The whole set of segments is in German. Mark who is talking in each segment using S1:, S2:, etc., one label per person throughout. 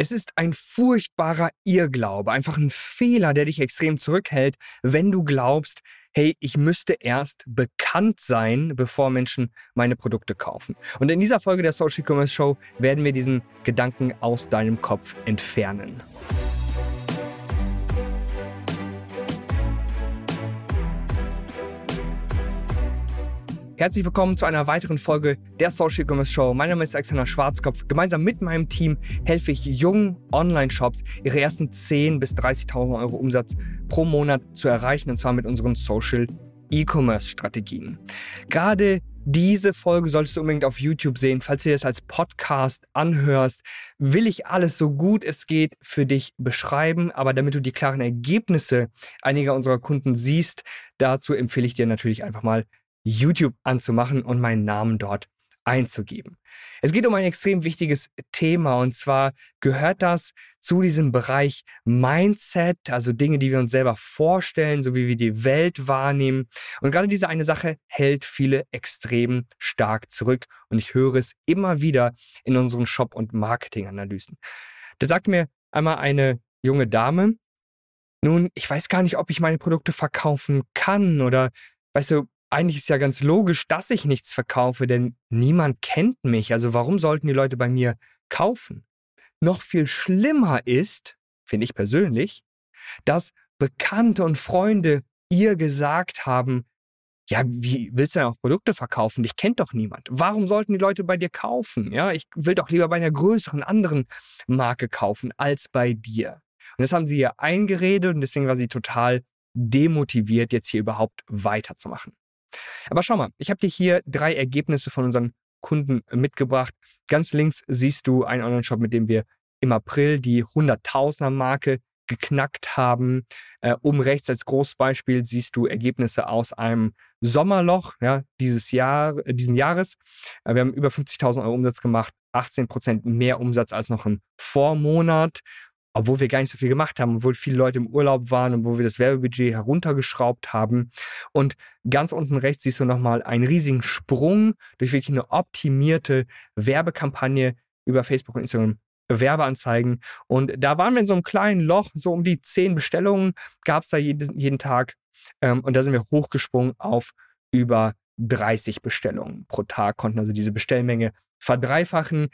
S1: Es ist ein furchtbarer Irrglaube, einfach ein Fehler, der dich extrem zurückhält, wenn du glaubst, hey, ich müsste erst bekannt sein, bevor Menschen meine Produkte kaufen. Und in dieser Folge der Social Commerce Show werden wir diesen Gedanken aus deinem Kopf entfernen. Herzlich willkommen zu einer weiteren Folge der Social Commerce Show. Mein Name ist Alexander Schwarzkopf. Gemeinsam mit meinem Team helfe ich jungen Online-Shops, ihre ersten 10.000 bis 30.000 Euro Umsatz pro Monat zu erreichen, und zwar mit unseren Social E-Commerce-Strategien. Gerade diese Folge solltest du unbedingt auf YouTube sehen. Falls du das als Podcast anhörst, will ich alles so gut es geht für dich beschreiben. Aber damit du die klaren Ergebnisse einiger unserer Kunden siehst, dazu empfehle ich dir natürlich einfach mal YouTube anzumachen und meinen Namen dort einzugeben. Es geht um ein extrem wichtiges Thema und zwar gehört das zu diesem Bereich Mindset, also Dinge, die wir uns selber vorstellen, so wie wir die Welt wahrnehmen. Und gerade diese eine Sache hält viele extrem stark zurück und ich höre es immer wieder in unseren Shop- und Marketinganalysen. Da sagt mir einmal eine junge Dame, nun, ich weiß gar nicht, ob ich meine Produkte verkaufen kann oder weißt du, eigentlich ist ja ganz logisch, dass ich nichts verkaufe, denn niemand kennt mich. Also warum sollten die Leute bei mir kaufen? Noch viel schlimmer ist, finde ich persönlich, dass Bekannte und Freunde ihr gesagt haben, ja, wie willst du denn auch Produkte verkaufen? Dich kennt doch niemand. Warum sollten die Leute bei dir kaufen? Ja, ich will doch lieber bei einer größeren anderen Marke kaufen als bei dir. Und das haben sie ihr eingeredet und deswegen war sie total demotiviert, jetzt hier überhaupt weiterzumachen. Aber schau mal, ich habe dir hier drei Ergebnisse von unseren Kunden mitgebracht. Ganz links siehst du einen Online-Shop, mit dem wir im April die 100.000er Marke geknackt haben. Äh, oben rechts als Großbeispiel siehst du Ergebnisse aus einem Sommerloch ja, dieses Jahr, äh, diesen Jahres. Äh, wir haben über 50.000 Euro Umsatz gemacht, 18 Prozent mehr Umsatz als noch im Vormonat obwohl wir gar nicht so viel gemacht haben, obwohl viele Leute im Urlaub waren und wo wir das Werbebudget heruntergeschraubt haben. Und ganz unten rechts siehst du nochmal einen riesigen Sprung durch wirklich eine optimierte Werbekampagne über Facebook und Instagram. Werbeanzeigen. Und da waren wir in so einem kleinen Loch, so um die zehn Bestellungen gab es da jeden, jeden Tag. Ähm, und da sind wir hochgesprungen auf über 30 Bestellungen pro Tag, konnten also diese Bestellmenge verdreifachen.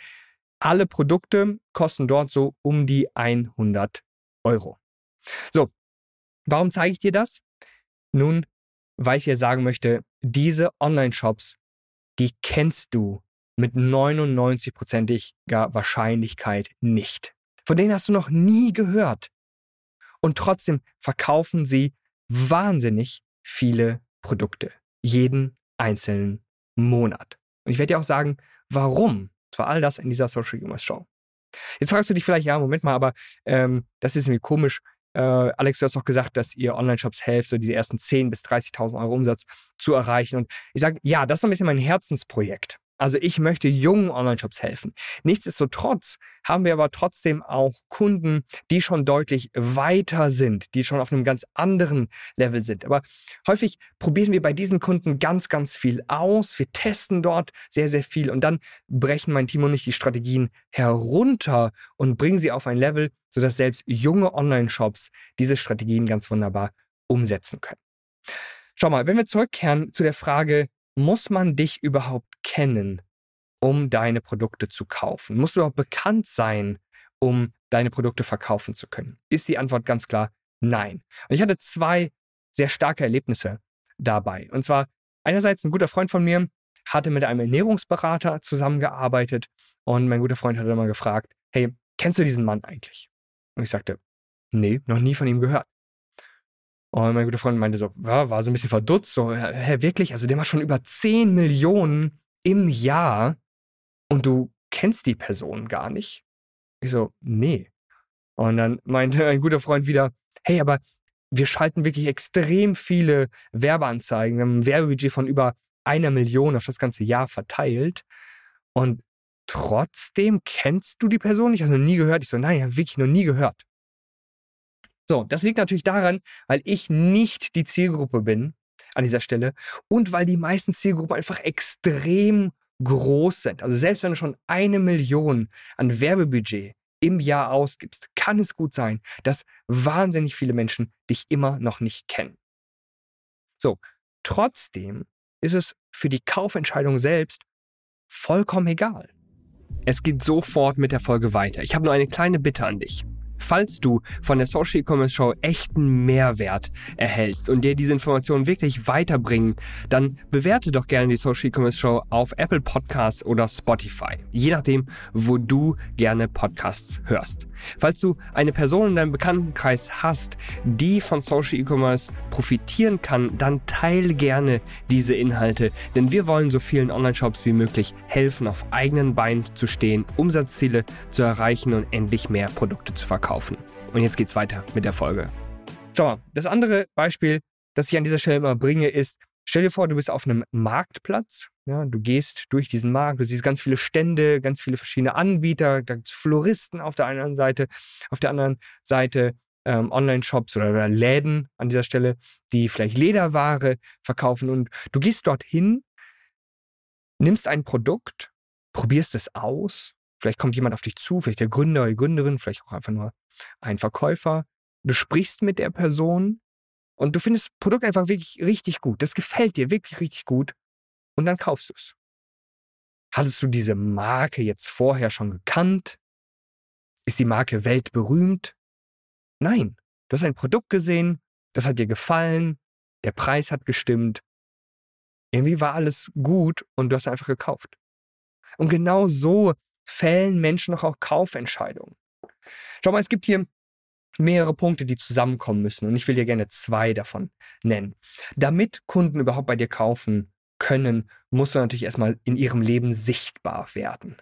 S1: Alle Produkte kosten dort so um die 100 Euro. So, warum zeige ich dir das? Nun, weil ich dir sagen möchte, diese Online-Shops, die kennst du mit 99%iger Wahrscheinlichkeit nicht. Von denen hast du noch nie gehört. Und trotzdem verkaufen sie wahnsinnig viele Produkte. Jeden einzelnen Monat. Und ich werde dir auch sagen, warum zwar all das in dieser Social Commerce Show. Jetzt fragst du dich vielleicht, ja, Moment mal, aber ähm, das ist irgendwie komisch. Äh, Alex, du hast doch gesagt, dass ihr Online-Shops helft, so diese ersten 10.000 bis 30.000 Euro Umsatz zu erreichen. Und ich sage, ja, das ist so ein bisschen mein Herzensprojekt. Also ich möchte jungen Online-Shops helfen. Nichtsdestotrotz haben wir aber trotzdem auch Kunden, die schon deutlich weiter sind, die schon auf einem ganz anderen Level sind. Aber häufig probieren wir bei diesen Kunden ganz, ganz viel aus. Wir testen dort sehr, sehr viel und dann brechen mein Team und ich die Strategien herunter und bringen sie auf ein Level, sodass selbst junge Online-Shops diese Strategien ganz wunderbar umsetzen können. Schau mal, wenn wir zurückkehren zu der Frage, muss man dich überhaupt kennen, um deine Produkte zu kaufen? Musst du überhaupt bekannt sein, um deine Produkte verkaufen zu können? Ist die Antwort ganz klar nein. Und ich hatte zwei sehr starke Erlebnisse dabei. Und zwar einerseits ein guter Freund von mir hatte mit einem Ernährungsberater zusammengearbeitet und mein guter Freund hat dann mal gefragt, hey, kennst du diesen Mann eigentlich? Und ich sagte, nee, noch nie von ihm gehört. Und mein guter Freund meinte so, ja, war so ein bisschen verdutzt, so, hä, wirklich? Also der macht schon über 10 Millionen im Jahr und du kennst die Person gar nicht? Ich so, nee. Und dann meinte ein guter Freund wieder, hey, aber wir schalten wirklich extrem viele Werbeanzeigen. Wir haben ein Werbebudget von über einer Million auf das ganze Jahr verteilt. Und trotzdem kennst du die Person nicht? Also nie gehört. Ich so, nein, wirklich noch nie gehört. So, das liegt natürlich daran, weil ich nicht die Zielgruppe bin an dieser Stelle und weil die meisten Zielgruppen einfach extrem groß sind. Also selbst wenn du schon eine Million an Werbebudget im Jahr ausgibst, kann es gut sein, dass wahnsinnig viele Menschen dich immer noch nicht kennen. So, trotzdem ist es für die Kaufentscheidung selbst vollkommen egal. Es geht sofort mit der Folge weiter. Ich habe nur eine kleine Bitte an dich. Falls du von der Social E-Commerce Show echten Mehrwert erhältst und dir diese Informationen wirklich weiterbringen, dann bewerte doch gerne die Social E-Commerce Show auf Apple Podcasts oder Spotify. Je nachdem, wo du gerne Podcasts hörst. Falls du eine Person in deinem Bekanntenkreis hast, die von Social E-Commerce profitieren kann, dann teile gerne diese Inhalte, denn wir wollen so vielen Online-Shops wie möglich helfen, auf eigenen Beinen zu stehen, Umsatzziele zu erreichen und endlich mehr Produkte zu verkaufen kaufen. Und jetzt geht's weiter mit der Folge. Schau mal, das andere Beispiel, das ich an dieser Stelle immer bringe, ist, stell dir vor, du bist auf einem Marktplatz. Ja, du gehst durch diesen Markt, du siehst ganz viele Stände, ganz viele verschiedene Anbieter, da gibt es Floristen auf der einen Seite, auf der anderen Seite ähm, Online-Shops oder, oder Läden an dieser Stelle, die vielleicht Lederware verkaufen. Und du gehst dorthin, nimmst ein Produkt, probierst es aus Vielleicht kommt jemand auf dich zu, vielleicht der Gründer oder die Gründerin, vielleicht auch einfach nur ein Verkäufer. Du sprichst mit der Person und du findest das Produkt einfach wirklich richtig gut. Das gefällt dir wirklich richtig gut und dann kaufst du es. Hattest du diese Marke jetzt vorher schon gekannt? Ist die Marke weltberühmt? Nein, du hast ein Produkt gesehen, das hat dir gefallen, der Preis hat gestimmt. Irgendwie war alles gut und du hast einfach gekauft. Und genau so fällen Menschen auch Kaufentscheidungen. Schau mal, es gibt hier mehrere Punkte, die zusammenkommen müssen und ich will dir gerne zwei davon nennen. Damit Kunden überhaupt bei dir kaufen können, musst du natürlich erstmal in ihrem Leben sichtbar werden.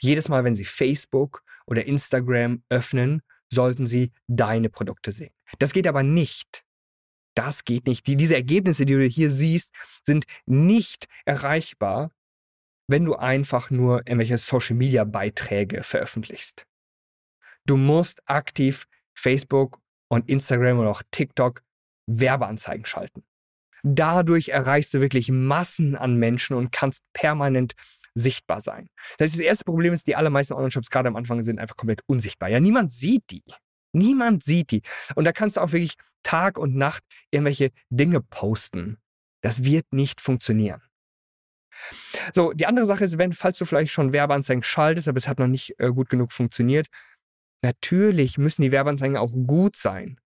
S1: Jedes Mal, wenn sie Facebook oder Instagram öffnen, sollten sie deine Produkte sehen. Das geht aber nicht. Das geht nicht. Die, diese Ergebnisse, die du hier siehst, sind nicht erreichbar, wenn du einfach nur irgendwelche Social-Media-Beiträge veröffentlichst. Du musst aktiv Facebook und Instagram oder auch TikTok Werbeanzeigen schalten. Dadurch erreichst du wirklich Massen an Menschen und kannst permanent sichtbar sein. Das, heißt, das erste Problem ist, die allermeisten Online-Shops gerade am Anfang sind einfach komplett unsichtbar. Ja, niemand sieht die. Niemand sieht die. Und da kannst du auch wirklich Tag und Nacht irgendwelche Dinge posten. Das wird nicht funktionieren. So, die andere Sache ist, wenn, falls du vielleicht schon Werbeanzeigen schaltest, aber es hat noch nicht äh, gut genug funktioniert, natürlich müssen die Werbeanzeigen auch gut sein.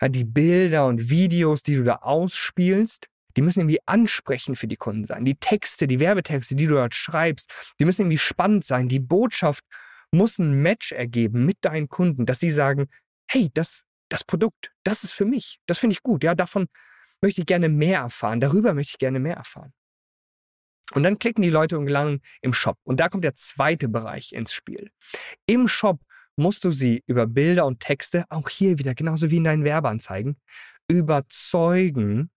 S1: Ja, die Bilder und Videos, die du da ausspielst, die müssen irgendwie ansprechend für die Kunden sein. Die Texte, die Werbetexte, die du dort schreibst, die müssen irgendwie spannend sein. Die Botschaft muss ein Match ergeben mit deinen Kunden, dass sie sagen, hey, das, das Produkt, das ist für mich. Das finde ich gut. Ja, davon möchte ich gerne mehr erfahren. Darüber möchte ich gerne mehr erfahren. Und dann klicken die Leute und gelangen im Shop. Und da kommt der zweite Bereich ins Spiel. Im Shop musst du sie über Bilder und Texte, auch hier wieder, genauso wie in deinen Werbeanzeigen, überzeugen,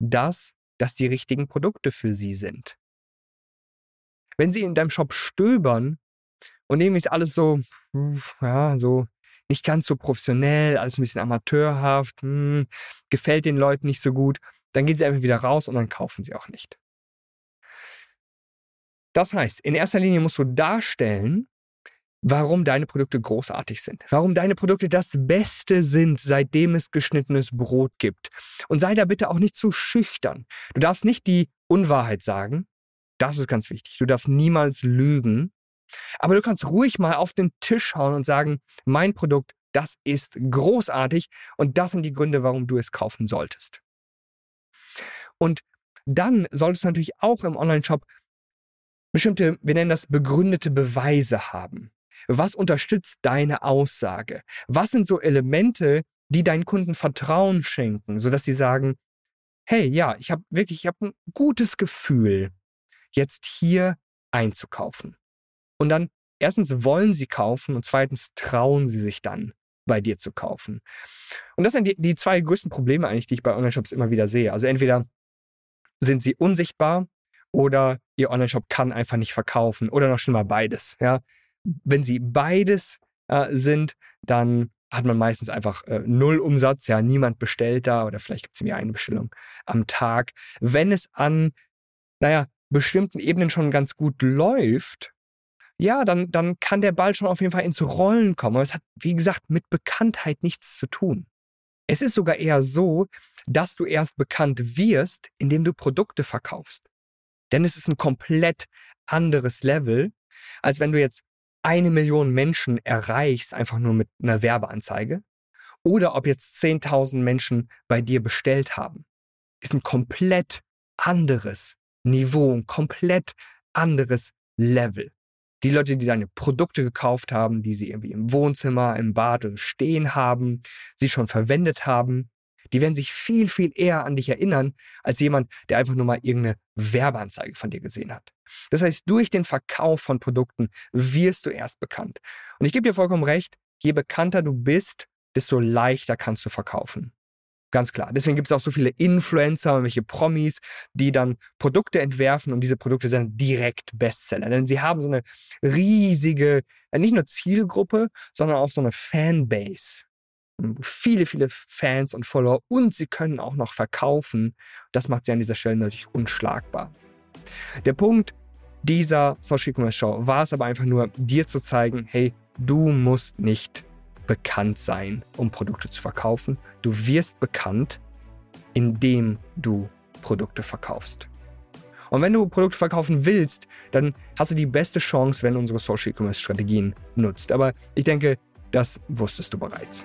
S1: dass das die richtigen Produkte für sie sind. Wenn sie in deinem Shop stöbern und irgendwie ist alles so, ja, so nicht ganz so professionell, alles ein bisschen amateurhaft, hm, gefällt den Leuten nicht so gut, dann gehen sie einfach wieder raus und dann kaufen sie auch nicht. Das heißt, in erster Linie musst du darstellen, warum deine Produkte großartig sind, warum deine Produkte das Beste sind, seitdem es geschnittenes Brot gibt. Und sei da bitte auch nicht zu schüchtern. Du darfst nicht die Unwahrheit sagen. Das ist ganz wichtig. Du darfst niemals lügen. Aber du kannst ruhig mal auf den Tisch hauen und sagen, mein Produkt, das ist großartig und das sind die Gründe, warum du es kaufen solltest. Und dann solltest du natürlich auch im Online-Shop bestimmte, wir nennen das begründete Beweise haben. Was unterstützt deine Aussage? Was sind so Elemente, die deinen Kunden Vertrauen schenken, sodass sie sagen, hey, ja, ich habe wirklich, ich habe ein gutes Gefühl, jetzt hier einzukaufen. Und dann erstens wollen sie kaufen und zweitens trauen sie sich dann, bei dir zu kaufen. Und das sind die, die zwei größten Probleme eigentlich, die ich bei Online-Shops immer wieder sehe. Also entweder sind sie unsichtbar oder ihr Online-Shop kann einfach nicht verkaufen oder noch schlimmer beides. Ja? Wenn sie beides äh, sind, dann hat man meistens einfach äh, null Umsatz, ja, niemand bestellt da oder vielleicht gibt es mir eine Bestellung am Tag. Wenn es an, naja, bestimmten Ebenen schon ganz gut läuft, ja, dann, dann kann der Ball schon auf jeden Fall ins Rollen kommen. Aber es hat, wie gesagt, mit Bekanntheit nichts zu tun. Es ist sogar eher so, dass du erst bekannt wirst, indem du Produkte verkaufst. Denn es ist ein komplett anderes Level, als wenn du jetzt eine Million Menschen erreichst, einfach nur mit einer Werbeanzeige, oder ob jetzt 10.000 Menschen bei dir bestellt haben. Ist ein komplett anderes Niveau, ein komplett anderes Level. Die Leute, die deine Produkte gekauft haben, die sie irgendwie im Wohnzimmer, im Bad stehen haben, sie schon verwendet haben, die werden sich viel, viel eher an dich erinnern, als jemand, der einfach nur mal irgendeine Werbeanzeige von dir gesehen hat. Das heißt, durch den Verkauf von Produkten wirst du erst bekannt. Und ich gebe dir vollkommen recht, je bekannter du bist, desto leichter kannst du verkaufen. Ganz klar. Deswegen gibt es auch so viele Influencer und welche Promis, die dann Produkte entwerfen und diese Produkte sind direkt Bestseller. Denn sie haben so eine riesige, nicht nur Zielgruppe, sondern auch so eine Fanbase. Viele, viele Fans und Follower und sie können auch noch verkaufen. Das macht sie an dieser Stelle natürlich unschlagbar. Der Punkt dieser Social Commerce Show war es aber einfach nur, dir zu zeigen, hey, du musst nicht bekannt sein, um Produkte zu verkaufen. Du wirst bekannt, indem du Produkte verkaufst. Und wenn du Produkte verkaufen willst, dann hast du die beste Chance, wenn du unsere Social E-Commerce Strategien nutzt. Aber ich denke, das wusstest du bereits.